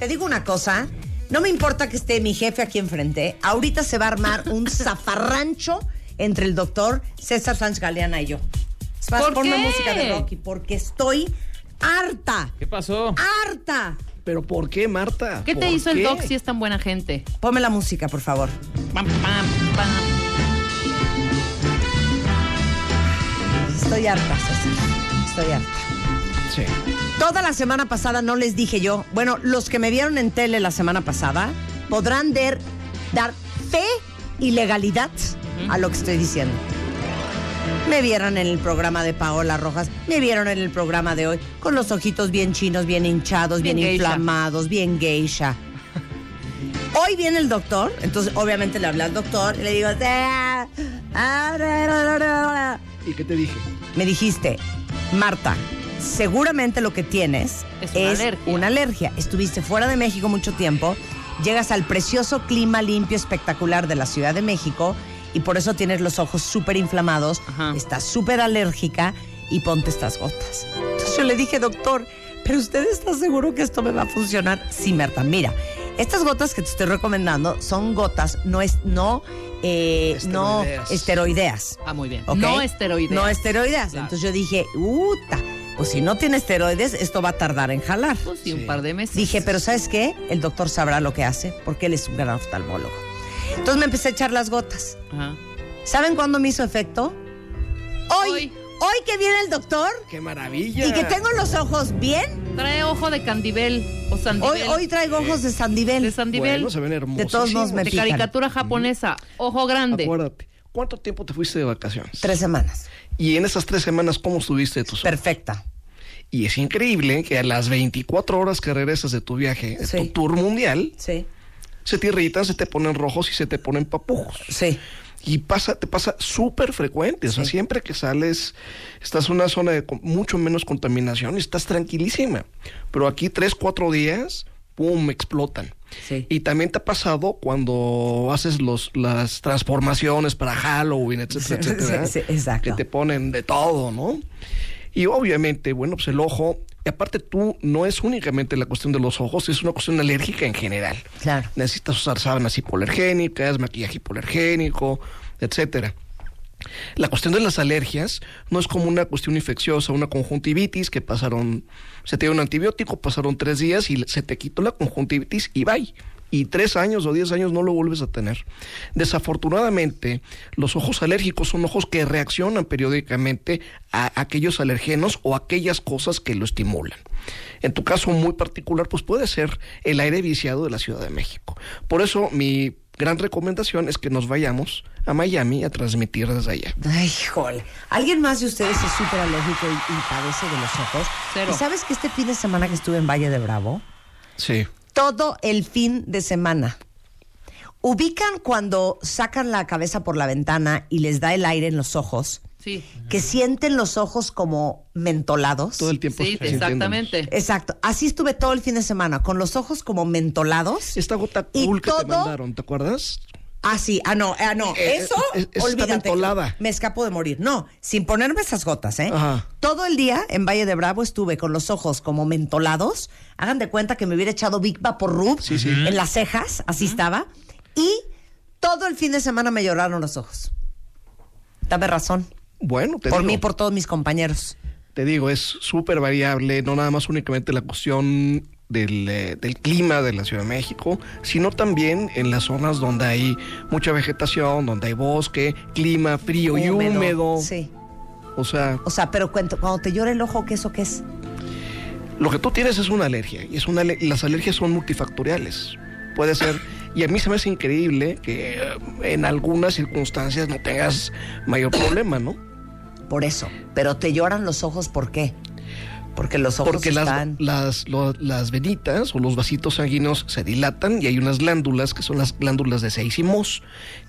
te digo una cosa. No me importa que esté mi jefe aquí enfrente. Ahorita se va a armar un zafarrancho entre el doctor César Sánchez Galeana y yo. ¿Por ponme qué? música de Rocky porque estoy harta. ¿Qué pasó? ¡Harta! ¿Pero por qué, Marta? ¿Qué te ¿Por hizo el qué? doc si es tan buena gente? Ponme la música, por favor. Pam, pam, pam. Estoy harta, César. Estoy harta. Sí. Toda la semana pasada no les dije yo. Bueno, los que me vieron en tele la semana pasada podrán dar fe y legalidad a lo que estoy diciendo. Me vieron en el programa de Paola Rojas, me vieron en el programa de hoy, con los ojitos bien chinos, bien hinchados, bien, inflamados, bien geisha. Hoy viene el doctor, entonces obviamente le hablé al doctor y le digo, "Ah, ah, ra, ra, ra, ra". ¿Y qué te dije? me dijiste, Marta, seguramente lo que tienes Es es, una alergia. una alergia. Estuviste fuera de México mucho tiempo, llegas al precioso clima limpio, espectacular de la Ciudad de México y por eso tienes los ojos súper inflamados, Ajá. estás súper alérgica y ponte estas gotas. Entonces yo le dije, doctor, ¿pero usted está seguro que esto me va a funcionar? Sí, Marta, mira, estas gotas que te estoy recomendando son gotas, no es, no, eh, no Esteroideas. esteroideas. Ah, muy bien. No esteroides. No esteroides. Claro. Entonces yo dije, uta, pues si no tiene esteroides, esto va a tardar en jalar. Pues sí, un par de meses. Dije, pero ¿sabes qué? El doctor sabrá lo que hace, porque él es un gran oftalmólogo. Entonces me empecé a echar las gotas. Ajá. ¿Saben cuándo me hizo efecto? Hoy. Hoy. Hoy que viene el doctor ¡Qué maravilla! y que tengo los ojos bien. Trae ojo de candibel o Hoy, sandivel. hoy traigo ojos de sandivel. de sandivel. Bueno, se ven hermosos. De todos modos me de pican. caricatura japonesa. Ojo grande. Acuérdate. ¿Cuánto tiempo te fuiste de vacaciones? Tres semanas. Y en esas tres semanas, ¿cómo estuviste de tus? Perfecta. Y es increíble que a las 24 horas que regresas de tu viaje, de Sí. tu tour mundial, Sí. se te irritan, se te ponen rojos y se te ponen papujos. Sí. Y pasa, te pasa súper frecuente. O sea, Sí. siempre que sales, estás en una zona de mucho menos contaminación y estás tranquilísima. Pero aquí tres, cuatro días, ¡pum! explotan. Sí. Y también te ha pasado cuando haces los, las transformaciones para Halloween, etcétera, Sí, etcétera. sí, exacto. Que te ponen de todo, ¿no? Y obviamente, bueno, pues el ojo, y aparte tú, no es únicamente la cuestión de los ojos, es una cuestión alérgica en general. Claro. Necesitas usar sábanas hipoalergénicas, maquillaje hipoalergénico, etcétera. La cuestión de las alergias no es como una cuestión infecciosa, una conjuntivitis que pasaron, se te dio un antibiótico, pasaron tres días y se te quitó la conjuntivitis y bye. Y tres años o diez años no lo vuelves a tener. Desafortunadamente, los ojos alérgicos son ojos que reaccionan periódicamente a aquellos alergenos o aquellas cosas que lo estimulan. En tu caso muy particular, pues puede ser el aire viciado de la Ciudad de México. Por eso mi gran recomendación es que nos vayamos a Miami a transmitir desde allá. Ay, híjole. ¿Alguien más de ustedes es súper alérgico y, y padece de los ojos? Cero. ¿Y sabes que este fin de semana que estuve en Valle de Bravo? Sí. Todo el fin de semana. ¿Ubican cuando sacan la cabeza por la ventana y les da el aire en los ojos? Sí. Que sienten los ojos como mentolados. Todo el tiempo. Sí, exactamente. Exacto. Así estuve todo el fin de semana, con los ojos como mentolados. Esta gota Y cool que te todo- mandaron, ¿te acuerdas? Ah, sí, ah, no, ah, no, Eh, eso, eh, eh, está olvídate. mentolada. Me escapo de morir. No, sin ponerme esas gotas, ¿eh? Ajá. Todo el día en Valle de Bravo estuve con los ojos como mentolados. Hagan de cuenta que me hubiera echado Big Vapor Rub Sí, sí. en las cejas, así estaba. Y todo el fin de semana me lloraron los ojos. Dame razón. Bueno, te por digo, mí por todos mis compañeros. te digo, es súper variable, no nada más únicamente la cuestión del, eh, del clima de la Ciudad de México, sino también en las zonas donde hay mucha vegetación, donde hay bosque, clima frío y húmedo. Sí. O sea, O sea, pero cuento, cuando te llora el ojo, ¿qué eso qué es? Lo que tú tienes es una alergia y es una las alergias son multifactoriales. Puede ser y a mí se me hace increíble que eh, en algunas circunstancias no tengas mayor problema, ¿no? Por eso. Pero te lloran los ojos, ¿por qué? Porque los ojos Porque están... las, lo- las venitas o los vasitos sanguíneos se dilatan y hay unas glándulas que son las glándulas de seismos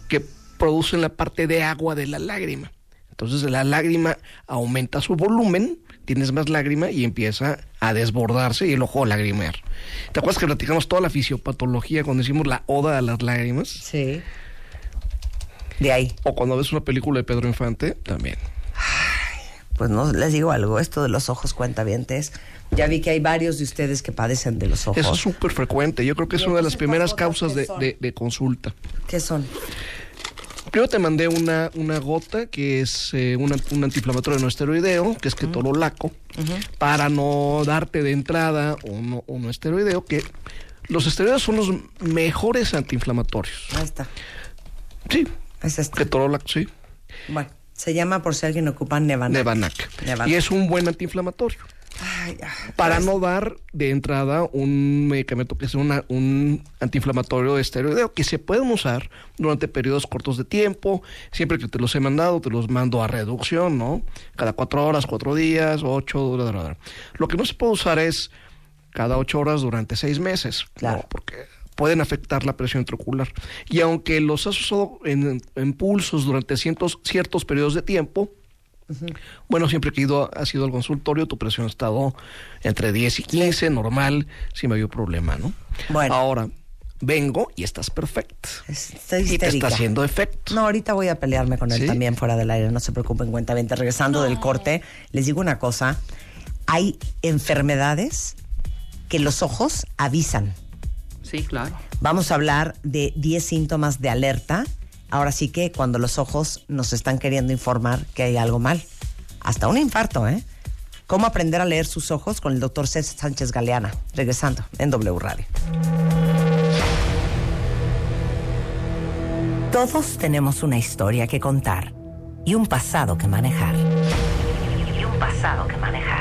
que producen la parte de agua de la lágrima. Entonces la lágrima aumenta su volumen, tienes más lágrima y empieza a desbordarse y el ojo a lagrimear. ¿Te acuerdas que platicamos toda la fisiopatología cuando hicimos la oda a las lágrimas? Sí. De ahí. O cuando ves una película de Pedro Infante, también. Pues no les digo algo, esto de los ojos cuentavientes. Ya vi que hay varios de ustedes que padecen de los ojos. Es súper frecuente. Yo creo que es ¿Y una de las primeras causas de, son? de- de consulta. ¿Qué son? Primero te mandé una, una gota que es eh, una- un antiinflamatorio no esteroideo, que es ketorolaco, para no darte de entrada uno, uno esteroideo, que los esteroides son los mejores antiinflamatorios. Ahí está. Sí, Es este. ketorolaco, sí. Bueno, se llama por si alguien ocupa Nevanac. Nevanac. Nevanac. Y es un buen antiinflamatorio. Ay, ah, Para pues, no dar de entrada un medicamento que es una- un antiinflamatorio esteroideo que se pueden usar durante periodos cortos de tiempo. Siempre que te los he mandado, te los mando a reducción, ¿no? Cada cuatro horas, cuatro días, ocho. bla, bla, bla. Lo que no se puede usar es cada ocho horas durante seis meses. Claro. ¿no? Porque pueden afectar la presión intraocular. Y aunque los has usado en, en pulsos durante cientos, ciertos periodos de tiempo, bueno, siempre que ido, has ido al consultorio, tu presión ha estado entre 10 y 15, normal, sin mayor problema, ¿no? Bueno. Ahora, vengo y estás perfecta. Estoy Y te histérica. está haciendo efecto. No, ahorita voy a pelearme con él ¿Sí? también fuera del aire, no se preocupen, cuenta Regresando del corte, les digo una cosa, hay enfermedades que los ojos avisan. Sí, claro. Vamos a hablar de 10 síntomas de alerta. Ahora sí que cuando los ojos nos están queriendo informar que hay algo mal. Hasta un infarto, ¿eh? ¿Cómo aprender a leer sus ojos con el doctor César Sánchez Galeana? Regresando en W Radio. Todos tenemos una historia que contar y un pasado que manejar. Y un pasado que manejar.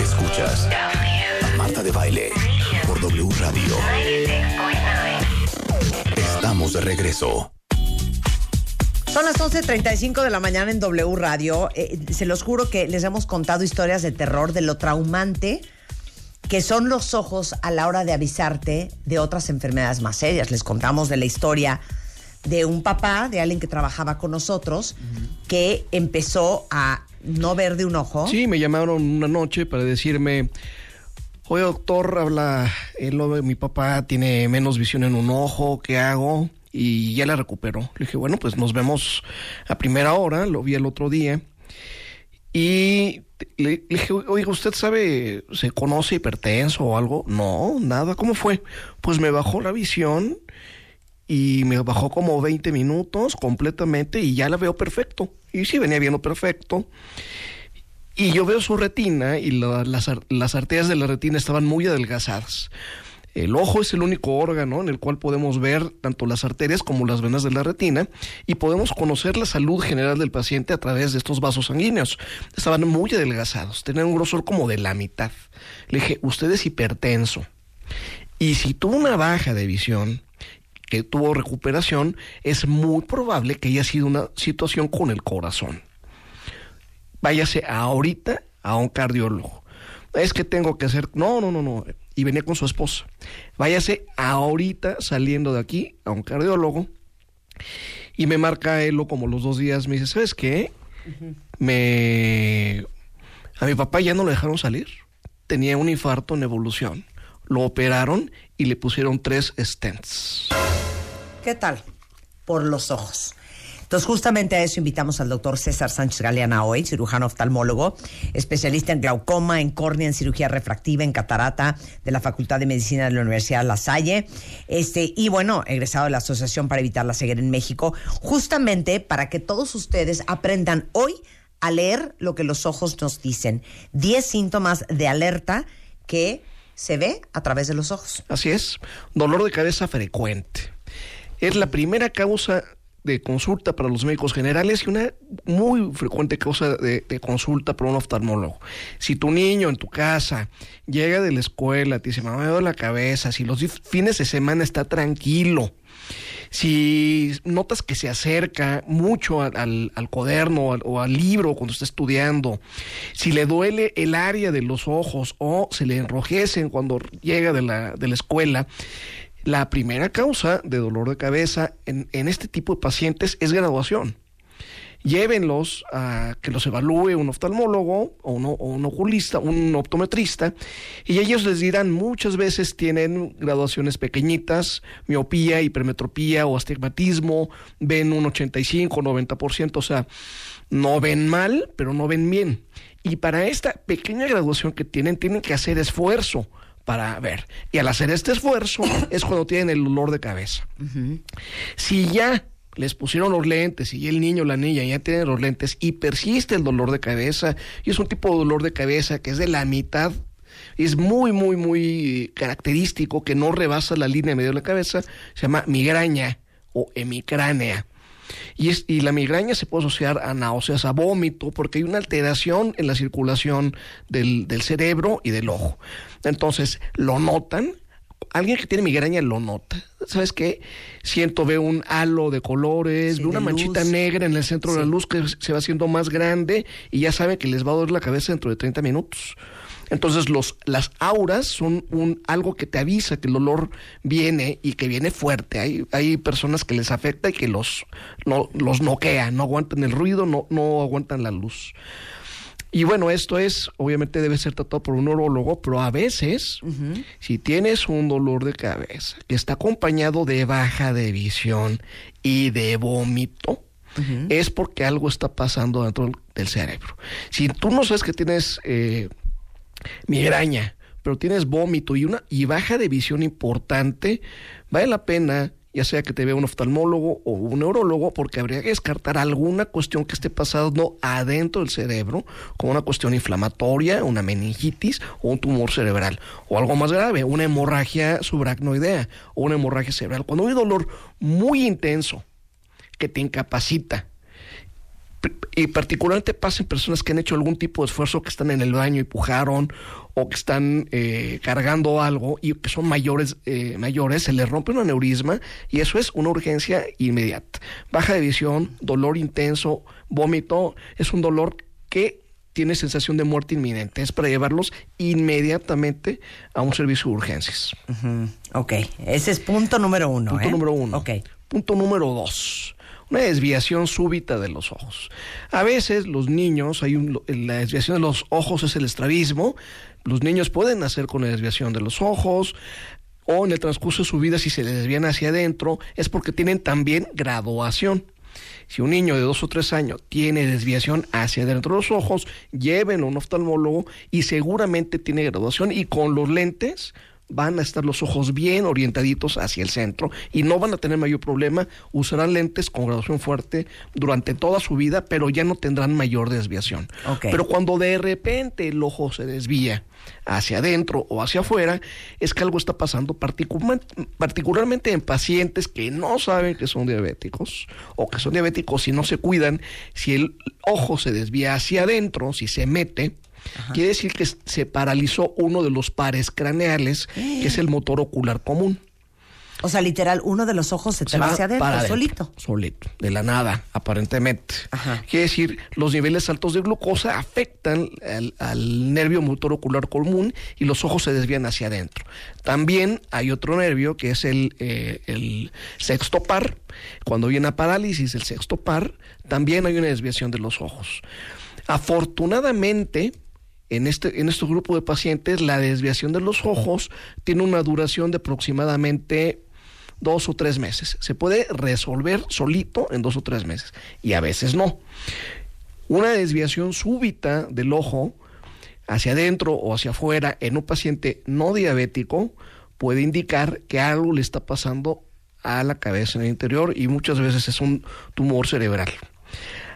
Escuchas a Marta de Baile por W Radio. Estamos de regreso. Son las 11.35 de la mañana en W Radio. Eh, se los juro que les hemos contado historias de terror, de lo traumante que son los ojos a la hora de avisarte de otras enfermedades más serias. Les contamos de la historia de un papá, de alguien que trabajaba con nosotros, que empezó a no ver de un ojo. Sí, me llamaron una noche para decirme, oye doctor, habla, él, lo- mi papá tiene menos visión en un ojo, ¿qué hago? Y ya la recuperó. Le dije, bueno, pues nos vemos a primera hora, lo vi el otro día. Y le, le dije, oiga, ¿usted sabe, se conoce hipertenso o algo? No, nada, ¿cómo fue? Pues me bajó la visión y me bajó como 20 minutos completamente y ya la veo perfecto. Y sí, venía viendo perfecto. Y yo veo su retina y la- las, las arterias de la retina estaban muy adelgazadas. El ojo es el único órgano en el cual podemos ver tanto las arterias como las venas de la retina y podemos conocer la salud general del paciente a través de estos vasos sanguíneos. Estaban muy adelgazados, tenían un grosor como de la mitad. Le dije, usted es hipertenso. Y si tuvo una baja de visión, que tuvo recuperación, es muy probable que haya sido una situación con el corazón. Váyase ahorita a un cardiólogo. Es que tengo que hacer. No, no, no, no. Y venía con su esposa. Váyase ahorita saliendo de aquí a un cardiólogo. Y me marca él como los dos días. Me dice, ¿sabes qué? Me. A mi papá ya no lo dejaron salir. Tenía un infarto en evolución. Lo operaron y le pusieron tres stents. ¿Qué tal? Por los ojos. Entonces, justamente a eso invitamos al doctor César Sánchez Galeana hoy, cirujano oftalmólogo, especialista en glaucoma, en córnea, en cirugía refractiva, en catarata de la Facultad de Medicina de la Universidad La Salle, este, y bueno, egresado de la Asociación para Evitar la Ceguera en México, justamente para que todos ustedes aprendan hoy a leer lo que los ojos nos dicen. 10 síntomas de alerta que se ve a través de los ojos. Así es, dolor de cabeza frecuente. Es la primera causa de consulta para los médicos generales y una muy frecuente causa de, consulta para un oftalmólogo. Si tu niño en tu casa llega de la escuela, te dice, mamá, me duele la cabeza, si los fines de semana está tranquilo, si notas que se acerca mucho al, al, al cuaderno o al libro cuando está estudiando, si le duele el área de los ojos o se le enrojecen cuando llega de la, de la escuela, la primera causa de dolor de cabeza en, este tipo de pacientes es graduación llévenlos a que los evalúe un oftalmólogo o, o un oculista, un optometrista, y ellos les dirán muchas veces tienen graduaciones pequeñitas, miopía, hipermetropía o astigmatismo, ven un 85, 90%, o sea, no ven mal, pero no ven bien. Y para esta pequeña graduación que tienen, tienen que hacer esfuerzo para ver. Y al hacer este esfuerzo es cuando tienen el dolor de cabeza. Si ya les pusieron los lentes y el niño o la niña ya tienen los lentes y persiste el dolor de cabeza, y es un tipo de dolor de cabeza que es de la mitad, es muy, muy, muy característico, que no rebasa la línea medio de la cabeza, se llama migraña o hemicránea. Y, es, y la migraña se puede asociar a náuseas, a vómito, porque hay una alteración en la circulación del, del cerebro y del ojo. Entonces, lo notan, alguien que tiene migraña lo nota. ¿Sabes qué? Siento, veo un halo de colores, Sí, veo una manchita luz. negra en el centro de la luz que se va haciendo más grande y ya saben que les va a doler la cabeza dentro de 30 minutos. Entonces los, las auras son un, algo que te avisa que el dolor viene y que viene fuerte. Hay, hay personas que les afecta y que los, no, los noquea, no aguantan el ruido, no, no aguantan la luz. Y bueno, esto es, obviamente debe ser tratado por un neurólogo, pero a veces, si tienes un dolor de cabeza que está acompañado de baja de visión y de vómito, es porque algo está pasando dentro del- del cerebro. Si tú no sabes que tienes eh, migraña, pero tienes vómito y una y baja de visión importante, vale la pena ya sea que te vea un oftalmólogo o un neurólogo, porque habría que descartar alguna cuestión que esté pasando adentro del cerebro, como una cuestión inflamatoria, una meningitis o un tumor cerebral, o algo más grave, una hemorragia subaracnoidea o una hemorragia cerebral. Cuando hay dolor muy intenso que te incapacita, y particularmente pasa en personas que han hecho algún tipo de esfuerzo, que están en el baño y pujaron, o que están eh, cargando algo y que son mayores, eh, mayores, se les rompe un aneurisma y eso es una urgencia inmediata. Baja de visión, dolor intenso, vómito, es un dolor que tiene sensación de muerte inminente. Es para llevarlos inmediatamente a un servicio de urgencias. Ok, ese es punto número uno. Punto ¿eh? número uno. Ok. Punto número dos. Una desviación súbita de los ojos. A veces los niños, hay un, la desviación de los ojos es el estrabismo. Los niños pueden nacer con la desviación de los ojos o en el transcurso de su vida si se les desvían hacia adentro es porque tienen también graduación. Si un niño de dos o tres años tiene desviación hacia adentro de los ojos, llévenlo a un oftalmólogo y seguramente tiene graduación y con los lentes van a estar los ojos bien orientaditos hacia el centro y no van a tener mayor problema, usarán lentes con graduación fuerte durante toda su vida, pero ya no tendrán mayor desviación. Pero cuando de repente el ojo se desvía hacia adentro o hacia afuera, es que algo está pasando particular- particularmente en pacientes que no saben que son diabéticos o que son diabéticos y no se cuidan, si el ojo se desvía hacia adentro, si se mete, quiere decir que se paralizó uno de los pares craneales, que es el motor ocular común. O sea, literal, uno de los ojos se te va hacia adentro, adentro, solito. Solito, de la nada, aparentemente. Ajá. Quiere decir, los niveles altos de glucosa afectan al, al nervio motor ocular común y los ojos se desvían hacia adentro. También hay otro nervio que es el, eh, el sexto par. Cuando viene a parálisis el sexto par, también hay una desviación de los ojos. Afortunadamente, en este, en este grupo de pacientes, la desviación de los ojos tiene una duración de aproximadamente dos o tres meses. Se puede resolver solito en dos o tres meses y a veces no. Una desviación súbita del ojo hacia adentro o hacia afuera en un paciente no diabético puede indicar que algo le está pasando a la cabeza en el interior y muchas veces es un tumor cerebral.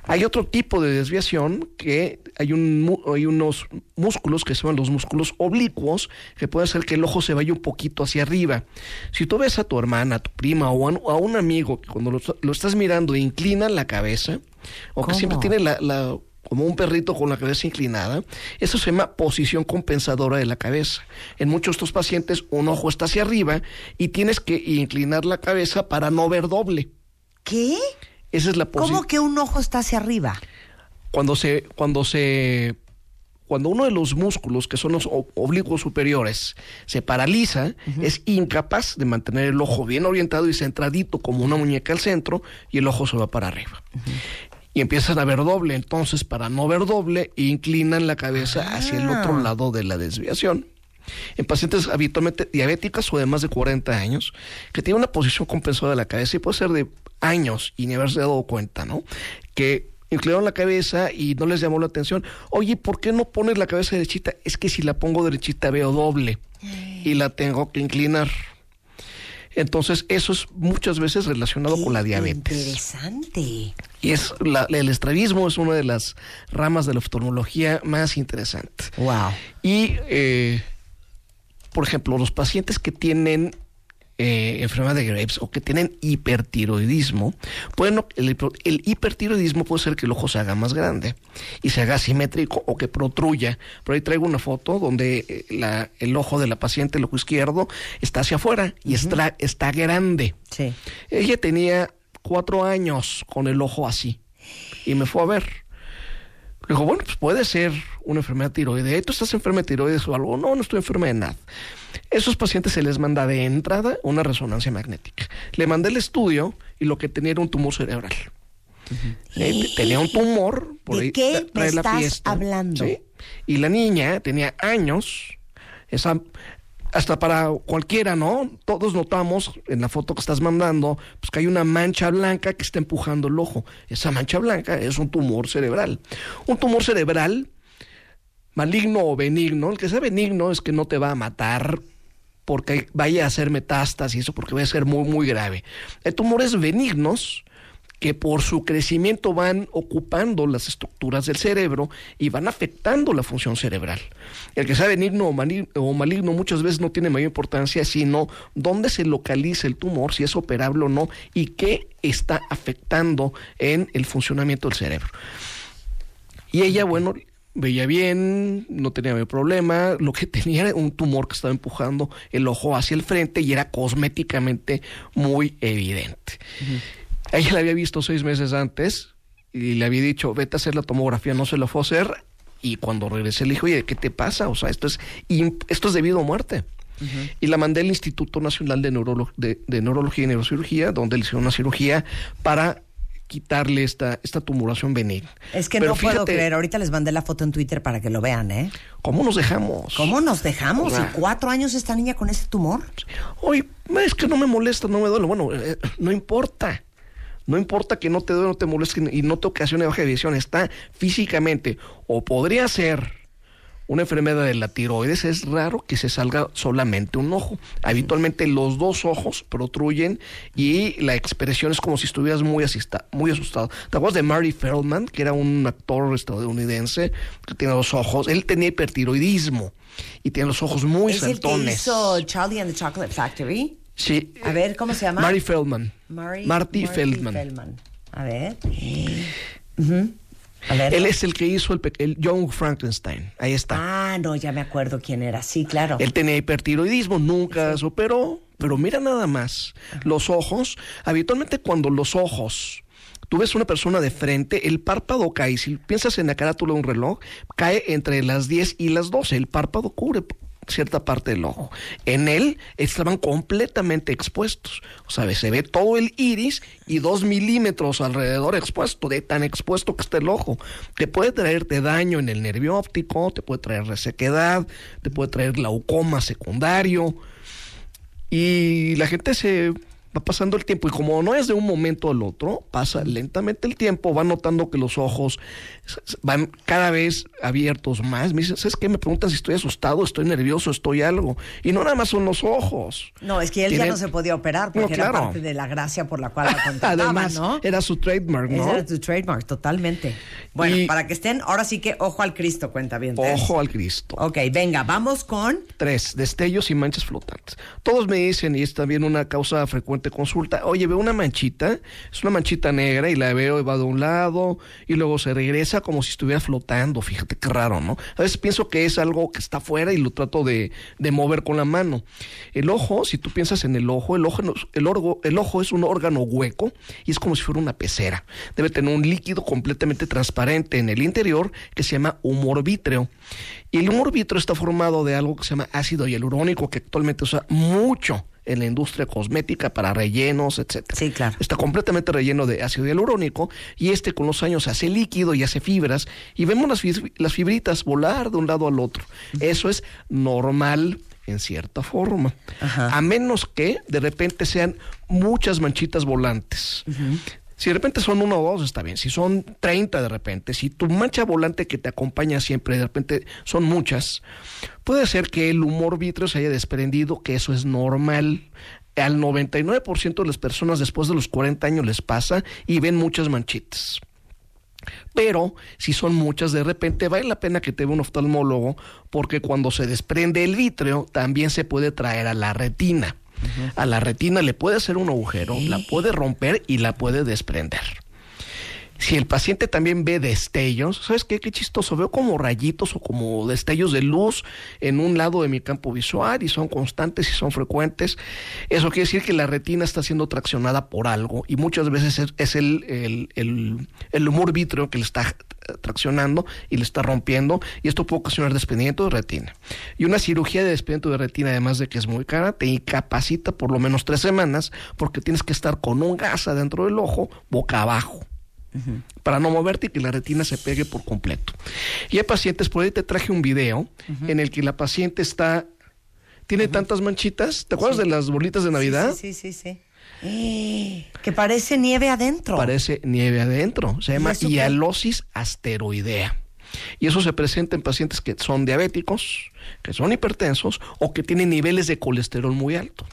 Hay otro tipo de desviación que hay, un, mu- hay unos músculos que se llaman los músculos oblicuos que puede hacer que el ojo se vaya un poquito hacia arriba. Si tú ves a tu hermana, a tu prima o a, un- a un amigo que cuando lo, lo estás mirando inclina la cabeza o que ¿Cómo? siempre tiene la, la- como un perrito con la cabeza inclinada, eso se llama posición compensadora de la cabeza. En muchos de estos pacientes un ojo está hacia arriba y tienes que inclinar la cabeza para no ver doble. ¿Qué? Esa es la posición. ¿Cómo que un ojo está hacia arriba? cuando se cuando se cuando uno de los músculos que son los oblicuos superiores se paraliza es incapaz de mantener el ojo bien orientado y centradito como una muñeca al centro y el ojo se va para arriba y empiezan a ver doble entonces para no ver doble inclinan la cabeza hacia el otro Ah. lado de la desviación en pacientes habitualmente diabéticas o de más de 40 años, que tienen una posición compensada de la cabeza y puede ser de años y ni haberse dado cuenta, ¿no? Que inclinaron la cabeza y no les llamó la atención. Oye, ¿por qué no pones la cabeza derechita? Es que si la pongo derechita veo doble y la tengo que inclinar. Entonces, eso es muchas veces relacionado con la diabetes. Interesante. Y es la- el estrabismo es una de las ramas de la oftalmología más interesantes. Wow. Y, eh, por ejemplo, los pacientes que tienen eh, enfermedad de Graves o que tienen hipertiroidismo, pueden, el, hipertiroidismo puede ser que el ojo se haga más grande y se haga asimétrico o que protruya. Por ahí traigo una foto donde eh, la- el ojo de la paciente, el ojo izquierdo, está hacia afuera y está, está grande. Sí. Ella tenía cuatro años con el ojo así y me fue a ver. Le digo, bueno, pues puede ser una enfermedad tiroidea. ¿Tú estás enferma de tiroides o algo? No, no estoy enferma de nada. Esos pacientes se les manda de entrada una resonancia magnética. Le mandé el estudio y lo que tenía era un tumor cerebral. Tenía un tumor. Por ¿De ahí qué me trae la estás fiesta, hablando? ¿sí? Y la niña tenía años. Esa, hasta para cualquiera, ¿no? Todos notamos en la foto que estás mandando, pues que hay una mancha blanca que está empujando el ojo. Esa mancha blanca es un tumor cerebral. Un tumor cerebral maligno o benigno, el que sea benigno es que no te va a matar porque vaya a hacer metástasis, eso porque va a ser muy, muy grave. Hay tumores benignos que por su crecimiento van ocupando las estructuras del cerebro y van afectando la función cerebral. El que sea benigno o mali- o maligno muchas veces no tiene mayor importancia, sino dónde se localiza el tumor, si es operable o no, y qué está afectando en el funcionamiento del cerebro. Y ella, bueno, veía bien, no tenía problema, lo que tenía era un tumor que estaba empujando el ojo hacia el frente y era cosméticamente muy evidente. Ella la había visto seis meses antes y le había dicho, vete a hacer la tomografía, no se la fue a hacer. Y cuando regresé le dije, oye, ¿qué te pasa? O sea, esto es, esto es debido a muerte. Y la mandé al Instituto Nacional de, Neurolo- de- de Neurología y Neurocirugía, donde le hicieron una cirugía para quitarle esta, esta tumoración benigna. Es que Pero no puedo creer. Ahorita les mandé la foto en Twitter para que lo vean, ¿eh? ¿Cómo nos dejamos? ¿Cómo nos dejamos? ¿Y cuatro años esta niña con ese tumor? Oye, es que no me molesta, no me duele. Bueno, eh, no importa. No importa que no te duele, no te moleste y no te ocasione baja de visión. Está físicamente. O podría ser una enfermedad de la tiroides. Es raro que se salga solamente un ojo. Habitualmente los dos ojos protruyen y la expresión es como si estuvieras muy, asista- muy asustado. ¿Te acuerdas de Murray Feldman, que era un actor estadounidense que tiene los ojos? Él tenía hipertiroidismo y tiene los ojos muy ¿Es el que saltones. hizo Charlie and the Chocolate Factory? Sí. A ver, ¿cómo se llama? Mary Feldman. Murray- Marty, Marty Feldman. A ver. Ujú. A ver. Él es el que hizo el, el Young Frankenstein. Ahí está. Ah, no, ya me acuerdo quién era. Sí, claro. Él tenía hipertiroidismo, nunca se operó, pero mira nada más. Los ojos, habitualmente cuando los ojos, tú ves una persona de frente, el párpado cae. Si piensas en la carátula de un reloj, cae entre las 10 y las 12. El párpado cubre cierta parte del ojo. En él estaban completamente expuestos. O sea, se ve todo el iris y dos milímetros alrededor expuesto, de tan expuesto que está el ojo. Te puede traerte daño en el nervio óptico, te puede traer resequedad, te puede traer glaucoma secundario. Y la gente se va pasando el tiempo y como no es de un momento al otro, pasa lentamente el tiempo, va notando que los ojos van cada vez abiertos más. Me dicen, ¿sabes qué? Me preguntan si estoy asustado, estoy nervioso, estoy algo. Y no nada más son los ojos. No, es que él ya no se podía operar No, porque era claro. parte de la gracia por la cual la contrataban, Además, ¿no? era su trademark, Ese ¿no? era tu trademark, totalmente. Bueno, Y- para que estén, ahora sí que ojo al Cristo, cuenta bien. Ojo al Cristo. Ok, venga, vamos con. Tres, destellos y manchas flotantes. Todos me dicen, y es también una causa frecuente consulta, oye, veo una manchita, es una manchita negra y la veo y va de un lado y luego se regresa como si estuviera flotando. Fíjate qué raro, ¿no? A veces pienso que es algo que está afuera y lo trato de, de mover con la mano. El ojo, si tú piensas en el ojo, el ojo, el, el ojo es un órgano hueco y es como si fuera una pecera. Debe tener un líquido completamente transparente en el interior que se llama humor vítreo. Y el humor vítreo está formado de algo que se llama ácido hialurónico, que actualmente usa mucho en la industria cosmética para rellenos, etcétera. Sí, claro. Está completamente relleno de ácido hialurónico y este con los años hace líquido y hace fibras y vemos las, las fibritas volar de un lado al otro. Eso es normal en cierta forma. Ajá. A menos que de repente sean muchas manchitas volantes. Si de repente son uno o dos, está bien. Si son 30 de repente, si tu mancha volante que te acompaña siempre, de repente son muchas, puede ser que el humor vítreo se haya desprendido, que eso es normal. Al 99% de las personas después de los 40 años les pasa y ven muchas manchitas. Pero si son muchas de repente, vale la pena que te vea un oftalmólogo porque cuando se desprende el vítreo también se puede traer a la retina. A la retina le puede hacer un agujero, la puede romper y la puede desprender. Si el paciente también ve destellos, ¿sabes qué? Qué chistoso. Veo como rayitos o como destellos de luz en un lado de mi campo visual y son constantes y son frecuentes. Eso quiere decir que la retina está siendo traccionada por algo y muchas veces es, el, el, el humor vítreo que le está eh, traccionando y le está rompiendo y esto puede ocasionar desprendimiento de retina. Y una cirugía de desprendimiento de retina, además de que es muy cara, te incapacita por lo menos tres semanas porque tienes que estar con un gas adentro del ojo boca abajo para no moverte y que la retina se pegue por completo. Y hay pacientes, por ahí te traje un video en el que la paciente está, tiene tantas manchitas, ¿te acuerdas de las bolitas de Navidad? Sí, sí, sí, sí. Eh, que parece nieve adentro. Parece nieve adentro, se llama hialosis asteroidea. Y eso se presenta en pacientes que son diabéticos, que son hipertensos o que tienen niveles de colesterol muy alto.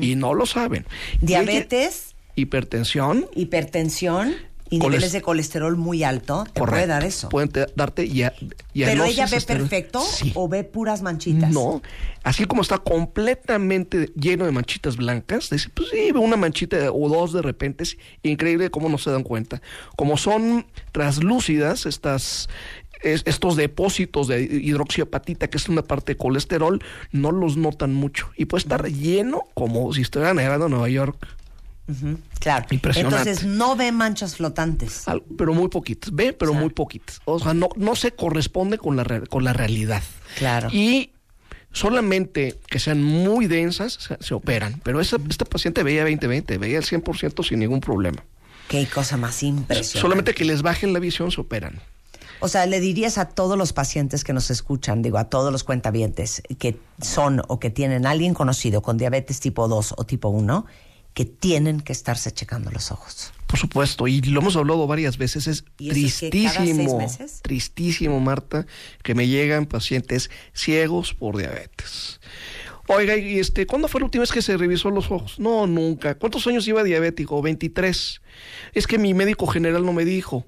Y no lo saben. Diabetes, hipertensión, hipertensión y niveles de colesterol muy alto. Te puede correcto. dar eso. Pueden te- darte ya, Pero ella ve perfecto Sí. o ve puras manchitas. No, así como está completamente lleno de manchitas blancas, dice, pues sí, veo una manchita o dos de repente, es increíble cómo no se dan cuenta. Como son translúcidas estas es- estos depósitos de hidroxiapatita, que es una parte de colesterol, no los notan mucho. Y puede estar lleno como si estuviera nevando en Nueva York. Ujú, Claro. Impresionante. Entonces no ve manchas flotantes. Al- pero muy poquitas, ve, pero O sea. muy poquitas. O sea, no, no se corresponde con la, con la realidad. Claro. Y solamente que sean muy densas se, se operan. Pero esta paciente veía 20-20, veía el 100% sin ningún problema. Qué cosa más impresionante. Solamente que les bajen la visión se operan. O sea, le dirías a todos los pacientes que nos escuchan, digo, a todos los cuentavientes que son o que tienen a alguien conocido con diabetes tipo 2 o tipo 1, que tienen que estarse checando los ojos. Por supuesto, y lo hemos hablado varias veces, es ¿Y eso es que cada seis tristísimo, meses? tristísimo, Marta, que me llegan pacientes ciegos por diabetes. Oiga, y este, ¿cuándo fue la última vez que se revisó los ojos? No, nunca. ¿Cuántos años iba diabético? 23. Es que mi médico general no me dijo.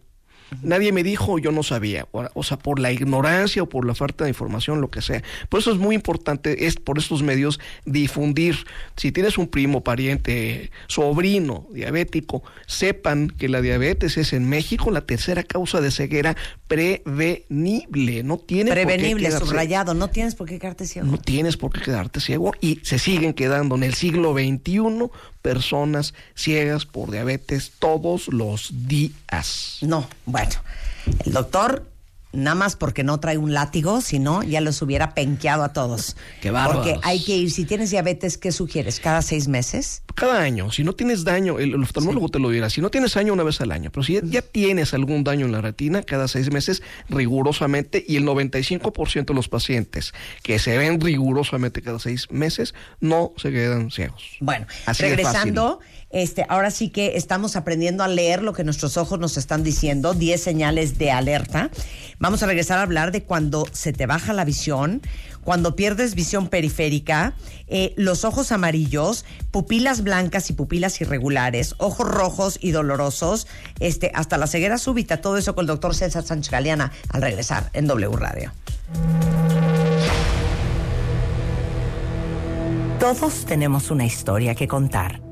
Nadie me dijo, yo no sabía. O, sea, por la ignorancia o por la falta de información, lo que sea. Por eso es muy importante, es por estos medios, difundir. Si tienes un primo, pariente, sobrino diabético, sepan que la diabetes es en México la tercera causa de ceguera prevenible. No tiene por qué Prevenible, subrayado, no tienes por qué quedarte ciego. no tienes por qué quedarte ciego y se siguen quedando en el siglo XXI personas ciegas por diabetes todos los días. No, bueno, el doctor nada más porque no trae un látigo, si no, ya los hubiera penqueado a todos. Qué bárbaros. Porque hay que ir, si tienes diabetes, ¿qué sugieres? ¿Cada seis meses? Cada año, si no tienes daño, el, el oftalmólogo te lo dirá, si no tienes daño una vez al año, pero si ya, ya tienes algún daño en la retina, cada seis meses rigurosamente, y el 95% de los pacientes que se ven rigurosamente cada seis meses no se quedan ciegos. Bueno, Así de regresando, este, ahora sí que estamos aprendiendo a leer lo que nuestros ojos nos están diciendo, 10 señales de alerta. Vamos a regresar a hablar de cuando se te baja la visión, cuando pierdes visión periférica, eh, los ojos amarillos, pupilas blancas y pupilas irregulares, ojos rojos y dolorosos, este, hasta la ceguera súbita, todo eso con el doctor César Sánchez Galeana al regresar en W Radio. Todos tenemos una historia que contar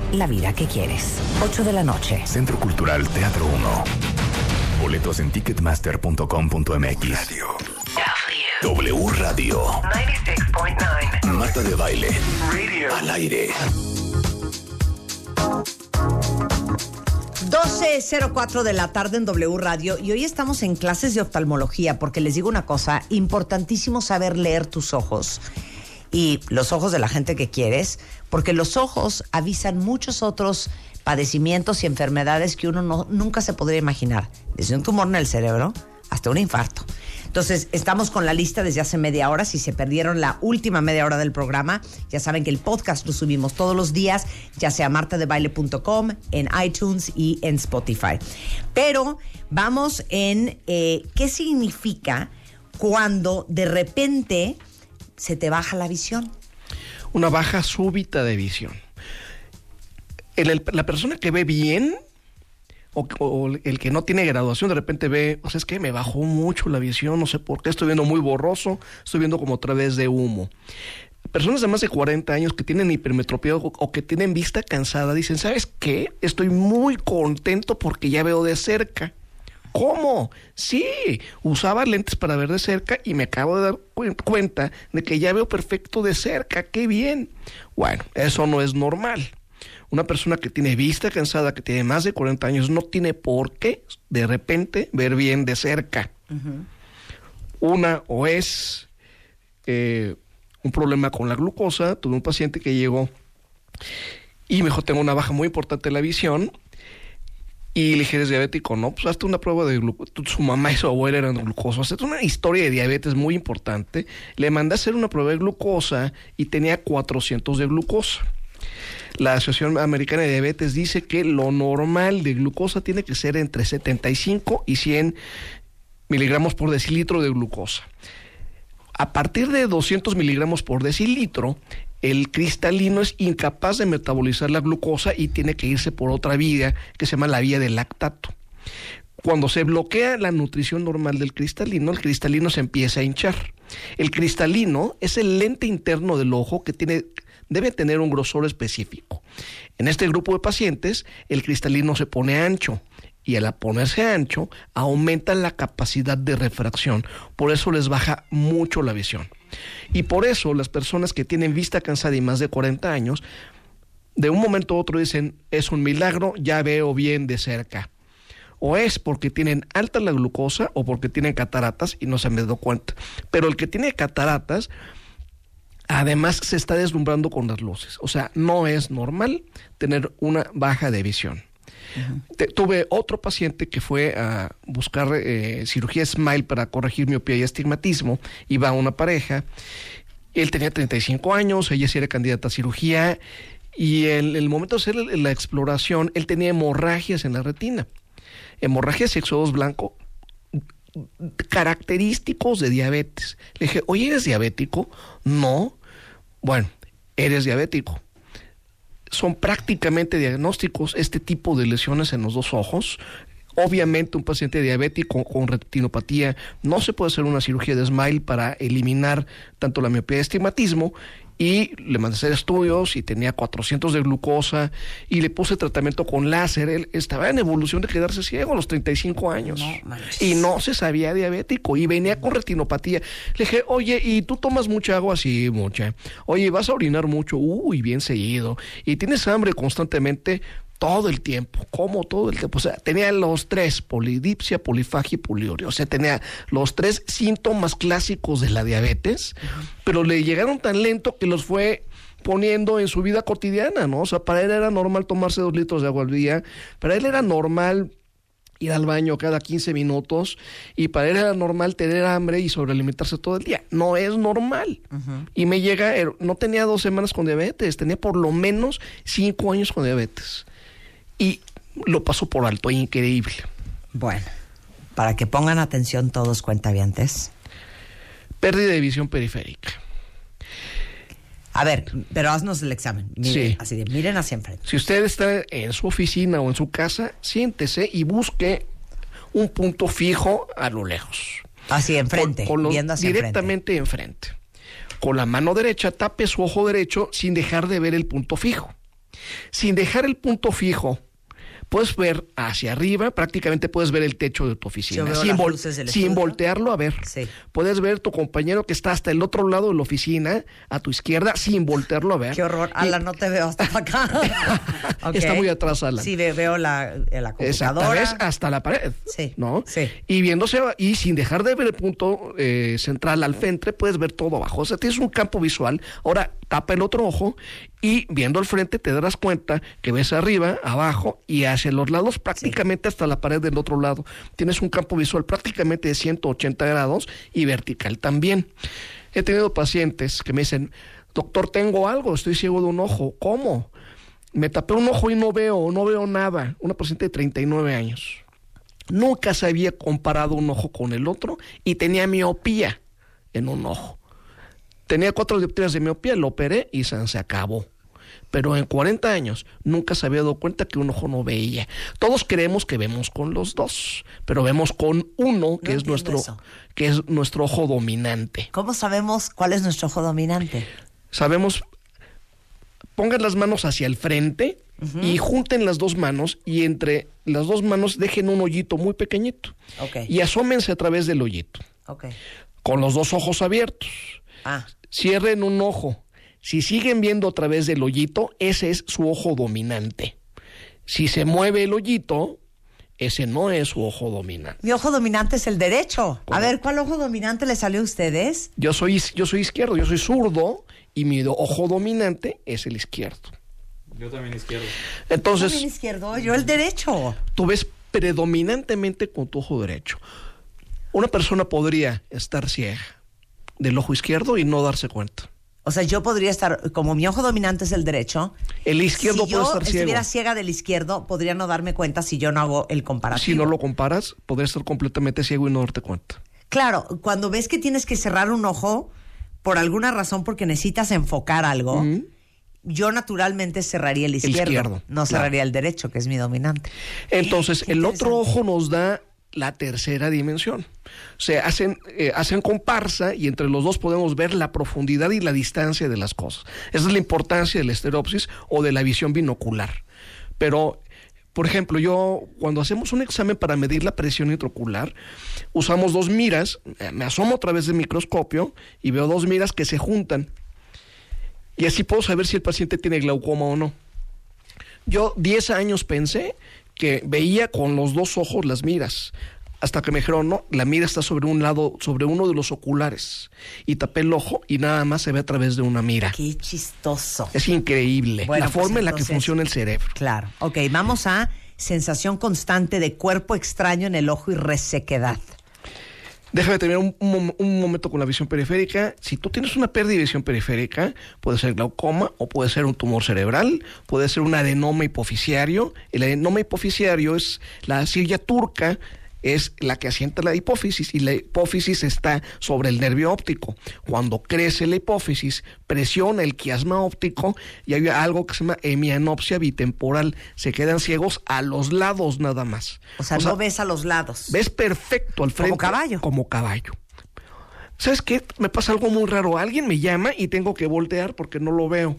la vida que quieres. 8 de la noche. Centro Cultural Teatro 1. Boletos en ticketmaster.com.mx. Radio. W Radio. 96.9. Marta de baile. Al aire. 12.04 de la tarde en W Radio y hoy estamos en clases de oftalmología porque les digo una cosa, importantísimo saber leer tus ojos y los ojos de la gente que quieres, porque los ojos avisan muchos otros padecimientos y enfermedades que uno no- nunca se podría imaginar, desde un tumor en el cerebro hasta un infarto. Entonces, estamos con la lista desde hace media hora. Si se perdieron la última media hora del programa, ya saben que el podcast lo subimos todos los días, ya sea martadebaile.com, en iTunes y en Spotify. Pero vamos en eh, qué significa cuando de repente se te baja la visión. Una baja súbita de visión. La persona que ve bien o, el que no tiene graduación de repente ve, o sea, es que me bajó mucho la visión, no sé por qué, estoy viendo muy borroso, estoy viendo como a través de humo. Personas de más de 40 años que tienen hipermetropía o, o que tienen vista cansada dicen, ¿sabes qué? Estoy muy contento porque ya veo de cerca. ¿Cómo? Sí, usaba lentes para ver de cerca y me acabo de dar cuen- cuenta de que ya veo perfecto de cerca. ¡Qué bien! Bueno, eso no es normal. Una persona que tiene vista cansada, que tiene más de 40 años, no tiene por qué de repente ver bien de cerca. Una o es eh, un problema con la glucosa. Tuve un paciente que llegó y me dijo, tengo una baja muy importante de la visión. Y le dije, ¿eres diabético? No, pues hazte una prueba de glucosa. Su mamá y su abuela eran glucosos. Es una historia de diabetes muy importante. Le mandé a hacer una prueba de glucosa y tenía 400 de glucosa. La Asociación Americana de Diabetes dice que lo normal de glucosa tiene que ser entre 75 y 100 miligramos por decilitro de glucosa. A partir de 200 miligramos por decilitro, el cristalino es incapaz de metabolizar la glucosa y tiene que irse por otra vía que se llama la vía del lactato. Cuando se bloquea la nutrición normal del cristalino, el cristalino se empieza a hinchar. El cristalino es el lente interno del ojo que tiene, debe tener un grosor específico. En este grupo de pacientes, el cristalino se pone ancho y al ponerse ancho aumenta la capacidad de refracción. Por eso les baja mucho la visión. Y por eso las personas que tienen vista cansada y más de 40 años, de un momento a otro dicen, es un milagro, ya veo bien de cerca. O es porque tienen alta la glucosa o porque tienen cataratas y no se han dado cuenta. Pero el que tiene cataratas, además se está deslumbrando con las luces. O sea, no es normal tener una baja de visión. Tuve otro paciente que fue a buscar eh, cirugía Smile para corregir miopía y astigmatismo. Iba una pareja. Él tenía 35 años, ella sí era candidata a cirugía. Y en el momento de hacer la- exploración, él tenía hemorragias en la retina. Hemorragias y exodos blanco característicos de diabetes. Le dije, oye, ¿eres diabético? No. Bueno, eres diabético son prácticamente diagnósticos este tipo de lesiones en los dos ojos. Obviamente un paciente diabético con retinopatía no se puede hacer una cirugía de smile para eliminar tanto la miopía el estigmatismo y le mandé a hacer estudios y tenía 400 de glucosa y le puse tratamiento con láser. Él estaba en evolución de quedarse ciego a los 35 años No y no se sabía diabético y venía con retinopatía. Le dije, oye, ¿y tú tomas mucha agua? Sí, mucha. Oye, ¿vas a orinar mucho? Uy, bien seguido. ¿Y tienes hambre constantemente? Todo el tiempo, como todo el tiempo. O sea, tenía los tres, polidipsia, polifagia y poliuria. O sea, tenía los tres síntomas clásicos de la diabetes, pero le llegaron tan lento que los fue poniendo en su vida cotidiana, ¿no? O sea, para él era normal tomarse dos litros de agua al día, para él era normal ir al baño cada 15 minutos y para él era normal tener hambre y sobrealimentarse todo el día. No es normal. Y me llega, er- no tenía dos semanas con diabetes, tenía por lo menos cinco años con diabetes. Y lo pasó por alto, increíble. Bueno, para que pongan atención todos cuentavientes. Pérdida de visión periférica. A ver, pero haznos el examen. Miren, Sí. Así de, miren hacia enfrente. Si usted está en su oficina o en su casa, siéntese y busque un punto fijo a lo lejos. Hacia enfrente, Con- con los- viendo hacia enfrente. directamente enfrente. Con la mano derecha tape su ojo derecho sin dejar de ver el punto fijo. Sin dejar el punto fijo, puedes ver hacia arriba, prácticamente puedes ver el techo de tu oficina. Sin, vol- sin voltearlo a ver. Sí. Puedes ver tu compañero que está hasta el otro lado de la oficina, a tu izquierda, sin voltearlo a ver. Qué horror. Y- Ala, no te veo hasta acá. Está muy atrás, Alan. Sí, ve- veo la, eh, la computadora. hasta la pared. Sí, ¿No? sí. Y viéndose, y sin dejar de ver el punto eh, central al frente, puedes ver todo abajo. O sea, tienes un campo visual. Ahora, tapa el otro ojo y viendo al frente te darás cuenta que ves arriba, abajo y hacia los lados, prácticamente hasta la pared del otro lado. Tienes un campo visual prácticamente de 180 grados y vertical también. He tenido pacientes que me dicen, doctor, tengo algo, estoy ciego de un ojo. ¿Cómo? Me tapé un ojo y no veo, no veo nada. Una paciente de 39 años. Nunca se había comparado un ojo con el otro y tenía miopía en un ojo. Tenía cuatro dioptrías de miopía, lo operé y se, se acabó. Pero en 40 años nunca se había dado cuenta que un ojo no veía. Todos creemos que vemos con los dos, pero vemos con uno que es nuestro eso. que es nuestro ojo dominante. ¿Cómo sabemos cuál es nuestro ojo dominante? Sabemos pongan las manos hacia el frente y junten las dos manos y entre las dos manos dejen un hoyito muy pequeñito. Y asómense a través del hoyito, con los dos ojos abiertos. Ah, Cierren un ojo. Si siguen viendo a través del hoyito, ese es su ojo dominante. Si se mueve el hoyito, ese no es su ojo dominante. mi ojo dominante es el derecho. A ver, ¿cuál ojo dominante le salió a ustedes? Yo soy, yo soy izquierdo, yo soy zurdo y mi ojo dominante es el izquierdo. Yo también izquierdo. Entonces, También izquierdo, yo el derecho. tú ves predominantemente con tu ojo derecho. Una persona podría estar ciega del ojo izquierdo y no darse cuenta. O sea, yo podría estar, como mi ojo dominante es el derecho, El izquierdo si puede yo estar ciego. estuviera ciega del izquierdo, podría no darme cuenta si yo no hago el comparativo. Si no lo comparas, podrías estar completamente ciego y no darte cuenta. Claro, cuando ves que tienes que cerrar un ojo por alguna razón porque necesitas enfocar algo, yo naturalmente cerraría el izquierdo, izquierdo, no claro. cerraría el derecho, que es mi dominante. Entonces, el otro ojo nos da la tercera dimensión. O sea, hacen, eh, hacen comparsa y entre los dos podemos ver la profundidad y la distancia de las cosas. Esa es la importancia de la estereopsis o de la visión binocular. Pero, por ejemplo, yo cuando hacemos un examen para medir la presión intraocular, usamos dos miras, eh, me asomo a través del microscopio y veo dos miras que se juntan. Y así puedo saber si el paciente tiene glaucoma o no. Yo 10 años pensé que veía con los dos ojos las miras. Hasta que me dijeron, no, la mira está sobre un lado, sobre uno de los oculares. Y tapé el ojo y nada más se ve a través de una mira. Qué chistoso. Es increíble Bueno, la pues forma en la que funciona el cerebro. Claro. Ok, vamos a sensación constante de cuerpo extraño en el ojo y resequedad. Déjame terminar un, un mom- un momento con la visión periférica. Si tú tienes una pérdida de visión periférica, puede ser glaucoma o puede ser un tumor cerebral, puede ser un adenoma hipoficiario. El adenoma hipoficiario es la silla turca es la que asienta la hipófisis y la hipófisis está sobre el nervio óptico. Cuando crece la hipófisis, presiona el quiasma óptico y hay algo que se llama hemianopsia bitemporal. Se quedan ciegos a los lados nada más. O sea, no ves a los lados. Ves perfecto al frente. Como caballo. Como caballo. ¿Sabes qué? Me pasa algo muy raro. Alguien me llama y tengo que voltear porque no lo veo.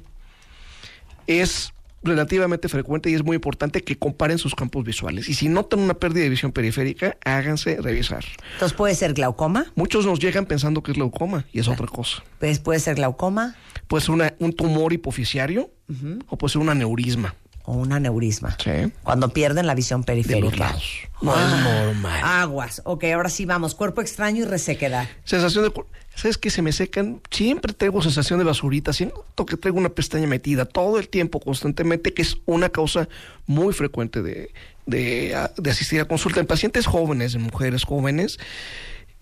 Es relativamente frecuente y es muy importante que comparen sus campos visuales. Y si notan una pérdida de visión periférica, háganse revisar. Entonces puede ser glaucoma, Muchos nos llegan pensando que es glaucoma y es otra cosa. pues puede ser glaucoma Puede ser una- un tumor hipofisiario o puede ser un aneurisma. O un aneurisma. Sí. Cuando pierden la visión periférica. lados. No es normal. Aguas. Ok, ahora sí vamos. Cuerpo extraño y resequedad. Sensación de... ¿Sabes qué? Se me secan. Siempre traigo sensación de basurita. Siento que traigo una pestaña metida todo el tiempo, constantemente, que es una causa muy frecuente de, de, ah, de asistir a consulta en pacientes jóvenes, en mujeres jóvenes.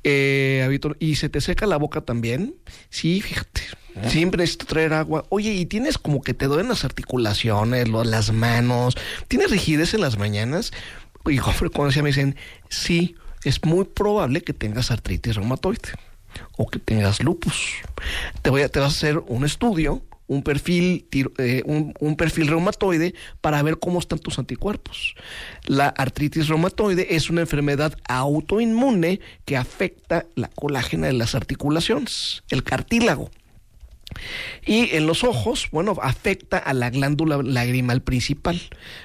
Eh, y se te seca la boca también. Sí, fíjate. Siempre necesito traer agua. Oye, y tienes como que te duelen las articulaciones, las manos. ¿Tienes rigidez en las mañanas? Y con frecuencia me dicen, sí, es muy probable que tengas artritis reumatoide o que tengas lupus. Te, voy a, te vas a hacer un estudio, un perfil, eh, un, un perfil reumatoide para ver cómo están tus anticuerpos. La artritis reumatoide es una enfermedad autoinmune que afecta la colágena de las articulaciones, el cartílago. Y en los ojos, bueno, afecta a la glándula lagrimal principal.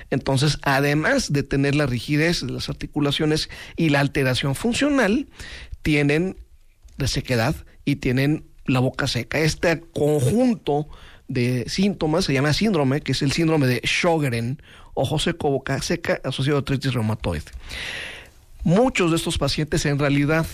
Entonces, además de tener la rigidez de las articulaciones y la alteración funcional, tienen resequedad y tienen la boca seca. Este conjunto de síntomas se llama síndrome, que es el síndrome de Sjögren, ojo seco, boca seca, asociado a artritis reumatoide. Muchos de estos pacientes en realidad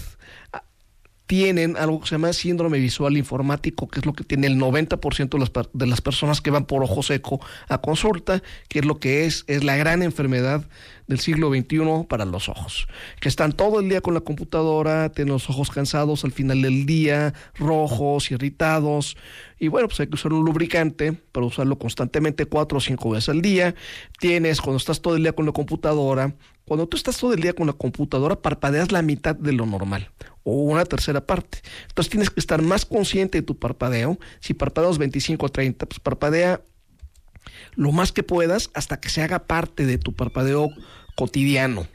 tienen algo que se llama síndrome visual informático, que es lo que tiene el 90% de las, de las personas que van por ojo seco a consulta, que es lo que es, es la gran enfermedad del siglo XXI para los ojos, que están todo el día con la computadora, tienen los ojos cansados al final del día, rojos, irritados, y bueno, pues hay que usar un lubricante para usarlo constantemente cuatro o cinco veces al día. Tienes, cuando estás todo el día con la computadora, cuando tú estás todo el día con la computadora, parpadeas la mitad de lo normal o una tercera parte. Entonces tienes que estar más consciente de tu parpadeo. Si parpadeas 25 o 30, pues parpadea lo más que puedas hasta que se haga parte de tu parpadeo cotidiano.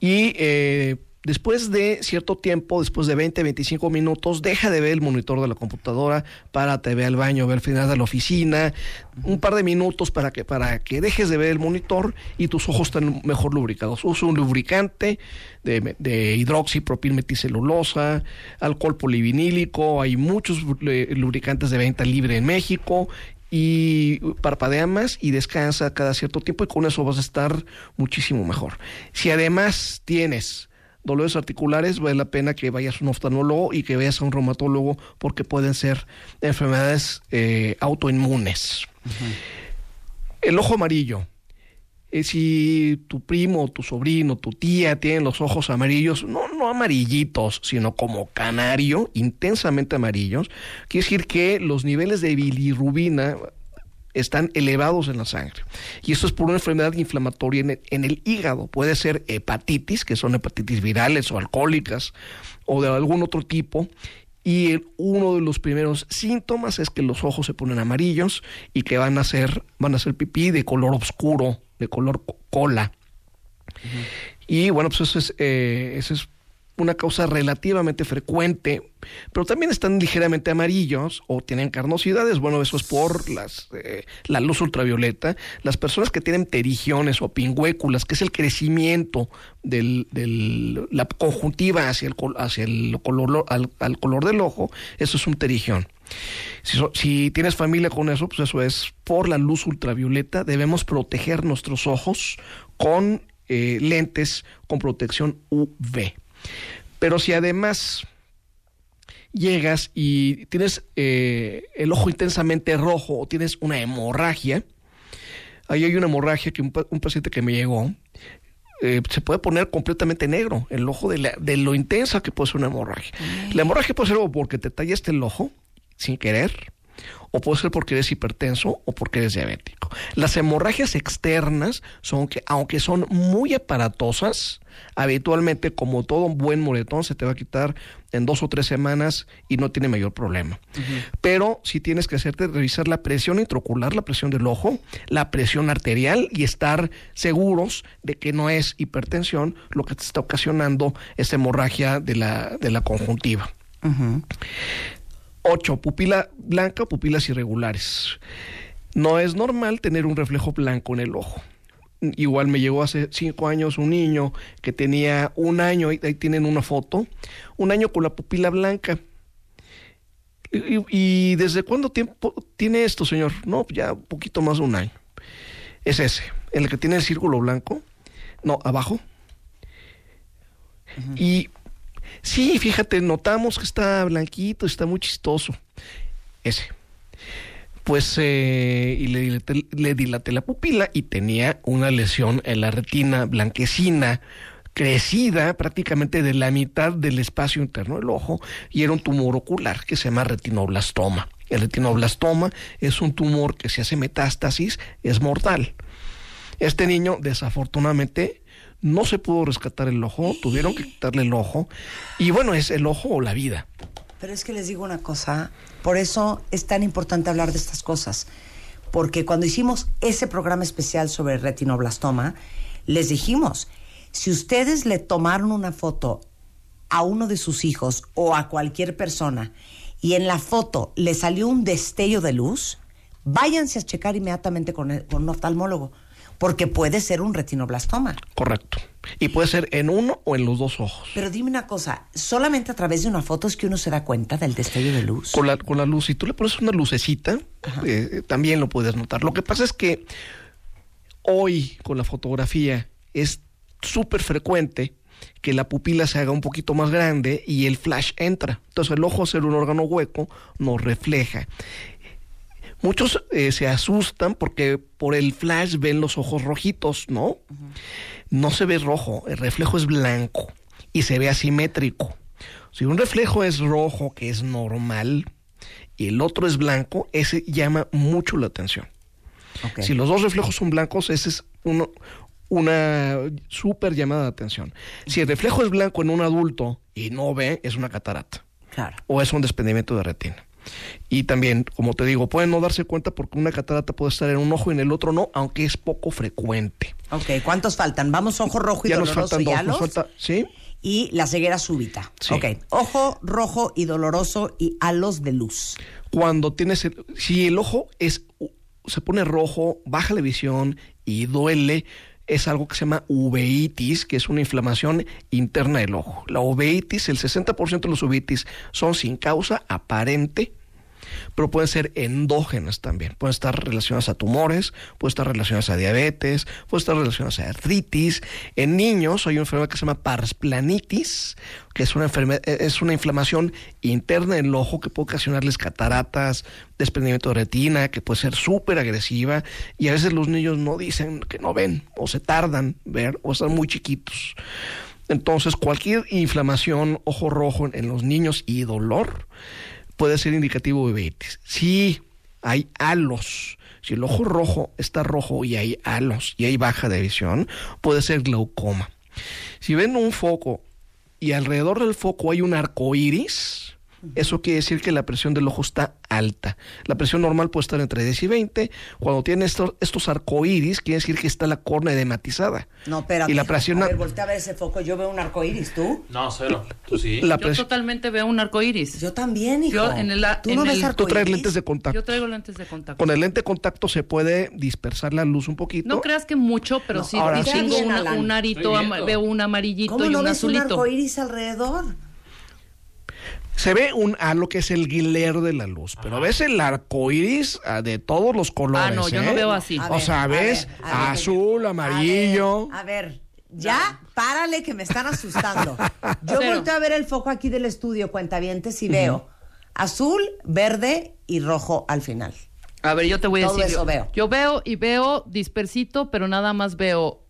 Y eh, después de cierto tiempo, después de 20, 25 minutos, deja de ver el monitor de la computadora, párate, ve al baño, ve al final de la oficina, un par de minutos para que, para que dejes de ver el monitor y tus ojos estén mejor lubricados. Usa un lubricante de, de hidroxipropilmeticelulosa, alcohol polivinílico, hay muchos eh, lubricantes de venta libre en México y parpadea más y descansa cada cierto tiempo y con eso vas a estar muchísimo mejor. Si además tienes dolores articulares, vale la pena que vayas a un oftalmólogo y que vayas a un reumatólogo porque pueden ser enfermedades eh, autoinmunes. El ojo amarillo. Eh, si tu primo, tu sobrino, tu tía tienen los ojos amarillos, no, no amarillitos, sino como canario, intensamente amarillos, quiere decir que los niveles de bilirrubina están elevados en la sangre. Y esto es por una enfermedad inflamatoria en el, hígado. Puede ser hepatitis, que son hepatitis virales o alcohólicas, o de algún otro tipo. Y uno de los primeros síntomas es que los ojos se ponen amarillos y que van a ser, van a ser pipí de color oscuro, de color co- cola. Y bueno, pues eso es, eh, eso es una causa relativamente frecuente, pero también están ligeramente amarillos o tienen carnosidades. Bueno, eso es por las, eh, la luz ultravioleta. Las personas que tienen pterigiones o pingüéculas, que es el crecimiento de la conjuntiva hacia el, hacia el color, al, al color del ojo, eso es un pterigión. Si, so- si tienes familia con eso, pues eso es por la luz ultravioleta. Debemos proteger nuestros ojos con eh, lentes con protección UV. Pero si además llegas y tienes eh, el ojo intensamente rojo o tienes una hemorragia, ahí hay una hemorragia que un, pa- un paciente que me llegó, eh, se puede poner completamente negro el ojo de, la- de lo intensa que puede ser una hemorragia. La hemorragia puede ser o porque te tallaste el ojo sin querer, o puede ser porque eres hipertenso o porque eres diabético. Las hemorragias externas son que, aunque son muy aparatosas, habitualmente, como todo buen moretón, se te va a quitar en dos o tres semanas y no tiene mayor problema. Pero si tienes que hacerte revisar la presión intraocular, la presión del ojo, la presión arterial y estar seguros de que no es hipertensión lo que te está ocasionando esta hemorragia de la, de la conjuntiva. 8. Pupila blanca, pupilas irregulares. No es normal tener un reflejo blanco en el ojo. Igual me llegó hace cinco años un niño que tenía un año, ahí, ahí tienen una foto, un año con la pupila blanca. ¿Y, desde cuándo tiempo tiene esto, señor? No, ya un poquito más de un año. Es ese, el que tiene el círculo blanco. No, abajo. Y sí, fíjate, notamos que está blanquito, está muy chistoso. Ese. Pues eh, y le, dilaté- le dilaté la pupila y tenía una lesión en la retina blanquecina, crecida prácticamente de la mitad del espacio interno del ojo, y era un tumor ocular que se llama retinoblastoma. El retinoblastoma es un tumor que si hace metástasis es mortal. Este niño, desafortunadamente, no se pudo rescatar el ojo, tuvieron que quitarle el ojo, y bueno, es el ojo o la vida. Pero es que les digo una cosa, por eso es tan importante hablar de estas cosas. Porque cuando hicimos ese programa especial sobre retinoblastoma, les dijimos, si ustedes le tomaron una foto a uno de sus hijos o a cualquier persona y en la foto le salió un destello de luz, váyanse a checar inmediatamente con, el- con un oftalmólogo, porque puede ser un retinoblastoma. Correcto. Y puede ser en uno o en los dos ojos. Pero dime una cosa, solamente a través de una foto es que uno se da cuenta del destello de luz. Con la, con la luz, si tú le pones una lucecita, eh, también lo puedes notar. Lo que pasa es que hoy con la fotografía es súper frecuente que la pupila se haga un poquito más grande y el flash entra. Entonces el ojo, ser un órgano hueco, nos refleja. Muchos eh, se asustan porque por el flash ven los ojos rojitos, ¿no? No se ve rojo, el reflejo es blanco y se ve asimétrico. Si un reflejo es rojo, que es normal, y el otro es blanco, ese llama mucho la atención. Si los dos reflejos son blancos, ese es uno, una súper llamada de atención. Si el reflejo es blanco en un adulto y no ve, es una catarata Claro. o es un desprendimiento de retina. Y también, como te digo, pueden no darse cuenta porque una catarata puede estar en un ojo y en el otro no, aunque es poco frecuente. Ok, ¿cuántos faltan? Vamos, ojo rojo y ya nos doloroso faltan y dos, halos. nos falta, ¿sí? Y la ceguera súbita. Sí. Ok, ojo rojo y doloroso y halos de luz. Cuando tienes, el- si el ojo es, se pone rojo, baja la visión y duele, es algo que se llama uveitis, que es una inflamación interna del ojo. La uveitis, el 60% de los uveitis son sin causa aparente, pero pueden ser endógenas también. Pueden estar relacionadas a tumores, pueden estar relacionadas a diabetes, pueden estar relacionadas a artritis. En niños hay una enfermedad que se llama parsplanitis, que es una enfermedad, es una inflamación interna del ojo que puede ocasionarles cataratas, desprendimiento de retina, que puede ser súper agresiva. Y a veces los niños no dicen que no ven, o se tardan ver, o están muy chiquitos. Entonces, cualquier inflamación, ojo rojo en los niños y dolor puede ser indicativo de uveitis. Si hay halos, si el ojo rojo está rojo y hay halos y hay baja de visión, puede ser glaucoma. Si ven un foco y alrededor del foco hay un arco iris, eso quiere decir que la presión del ojo está alta. La presión normal puede estar entre 10 y 20. Cuando tiene estos, estos arcoíris, quiere decir que está la córnea edematizada. No, espérate. Y la presión, A ver, voltea a ver ese foco. Yo veo un arco iris, ¿tú? No, cero. Tú sí. la Yo presión- totalmente veo un arco iris. Yo también, hijo. Yo en el- ¿Tú en no el- ves arco tú traes lentes de contacto. Yo traigo lentes de contacto. Con el lente de contacto se puede dispersar la luz un poquito. No creas que mucho, pero No, sí ahora distingo sí. una- un arito, veo un amarillito ¿Cómo y no un ves un azulito. arco iris alrededor? Se ve un halo que es el glare de la luz, pero ves el arco iris ah, de todos los colores. Ah, no, yo no ¿eh? veo así. A o ver, sea, a ves ver, a ver. azul, amarillo. A ver, a ver, ya, párale que me están asustando. Yo Cero. volteo a ver el foco aquí del estudio, cuentavientes, y veo azul, verde y rojo al final. A ver, yo te voy a Todo decir. eso yo, veo. yo veo y veo dispersito, pero nada más veo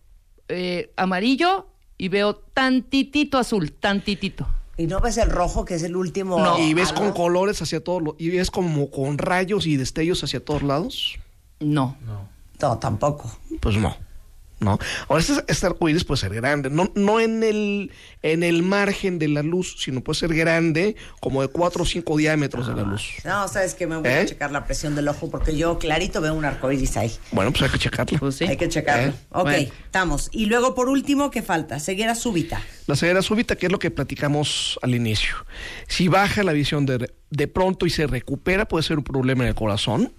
eh, amarillo y veo tantitito azul, tantitito. ¿Y no ves el rojo que es el último? No. y ves con colores hacia todos los, y ves como con rayos y destellos hacia todos lados. No. No, tampoco. Pues no. ¿No? Ahora, este, este arcoíris puede ser grande, no, no en el, en el margen de la luz, sino puede ser grande, como de 4 o 5 diámetros de la luz. No, sabes que me voy a ¿Eh? checar la presión del ojo porque yo clarito veo un arcoíris ahí. Bueno, pues hay que checarlo. Pues sí. Hay que checarlo. ¿Eh? Ok, Bueno. estamos. Y luego, por último, ¿qué falta? Ceguera súbita. La ceguera súbita, que es lo que platicamos al inicio. Si baja la visión de, de pronto y se recupera, puede ser un problema en el corazón,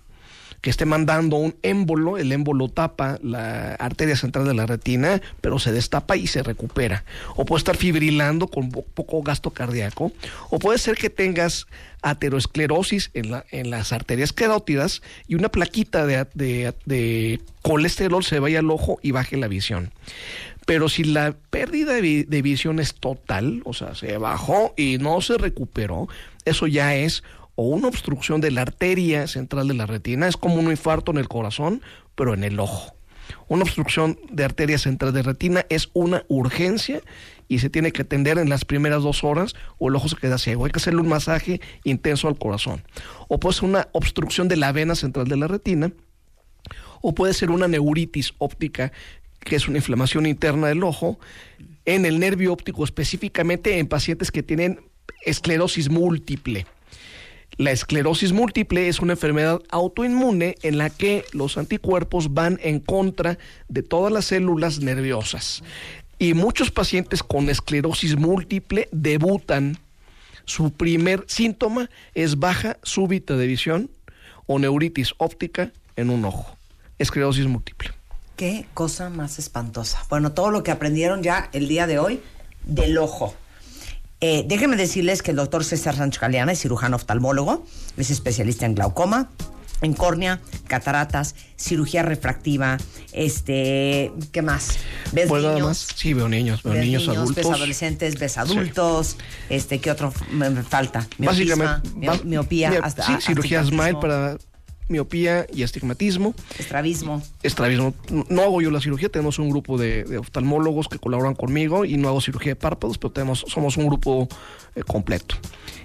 que esté mandando un émbolo, el émbolo tapa la arteria central de la retina, pero se destapa y se recupera. O puede estar fibrilando con po- poco gasto cardíaco, o puede ser que tengas aterosclerosis en, la- en las arterias carótidas y una plaquita de, colesterol se vaya al ojo y baje la visión. Pero si la pérdida de, de visión es total, o sea, se bajó y no se recuperó, eso ya es o una obstrucción de la arteria central de la retina, es como un infarto en el corazón, pero en el ojo. Una obstrucción de arteria central de retina es una urgencia y se tiene que atender en las primeras dos horas o el ojo se queda ciego. Hay que hacerle un masaje intenso al corazón. O puede ser una obstrucción de la vena central de la retina, o puede ser una neuritis óptica, que es una inflamación interna del ojo, en el nervio óptico, específicamente en pacientes que tienen esclerosis múltiple. La esclerosis múltiple es una enfermedad autoinmune en la que los anticuerpos van en contra de todas las células nerviosas. Y muchos pacientes con esclerosis múltiple debutan. Su primer síntoma es baja súbita de visión o neuritis óptica en un ojo. Esclerosis múltiple. Qué cosa más espantosa. Bueno, todo lo que aprendieron ya el día de hoy del ojo. Eh, déjenme decirles que el doctor César Sánchez Galeana es cirujano oftalmólogo, es especialista en glaucoma, en córnea, cataratas, cirugía refractiva, este, ¿qué más? ¿Ves Pues nada niños? más. Sí, veo niños, veo ves niños, adultos. ves adolescentes, ves adultos, este, ¿qué otro me me falta? Básicamente, Miopisma, mio- va- miopía, mira, hasta, sí, cirugía SMILE para miopía y astigmatismo. estrabismo. Estrabismo. No hago yo la cirugía, tenemos un grupo de, de oftalmólogos que colaboran conmigo y no hago cirugía de párpados, pero tenemos, somos un grupo eh, completo.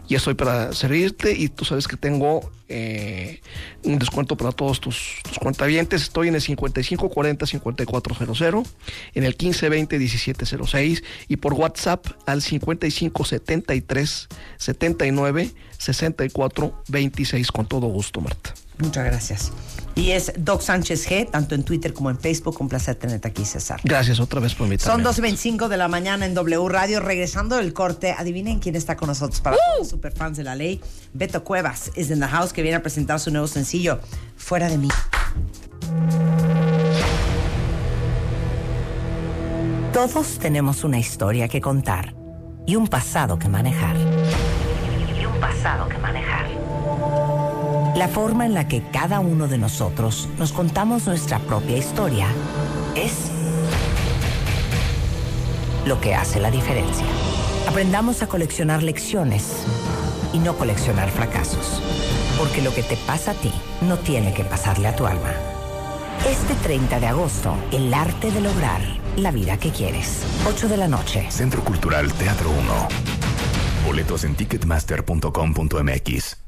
Y estoy para servirte y tú sabes que tengo eh, un descuento para todos tus, tus cuentavientes. Estoy en el 5540-5400, en el 1520-1706 y por WhatsApp al 5573-79-64-26 con todo gusto, Marta. Muchas gracias. Y es Doc Sánchez G, tanto en Twitter como en Facebook. Un placer tenerte aquí, César. Gracias otra vez por invitarme. Son 2.25 de la mañana en W Radio. Regresando del corte, adivinen quién está con nosotros para todos los superfans de la ley. Beto Cuevas is in the house que viene a presentar su nuevo sencillo, Fuera de mí. Todos tenemos una historia que contar y un pasado que manejar. Y un pasado que manejar. La forma en la que cada uno de nosotros nos contamos nuestra propia historia es lo que hace la diferencia. Aprendamos a coleccionar lecciones y no coleccionar fracasos. Porque lo que te pasa a ti no tiene que pasarle a tu alma. Este 30 de agosto, el arte de lograr la vida que quieres. 8 de la noche. Centro Cultural Teatro 1. Boletos en ticketmaster.com.mx.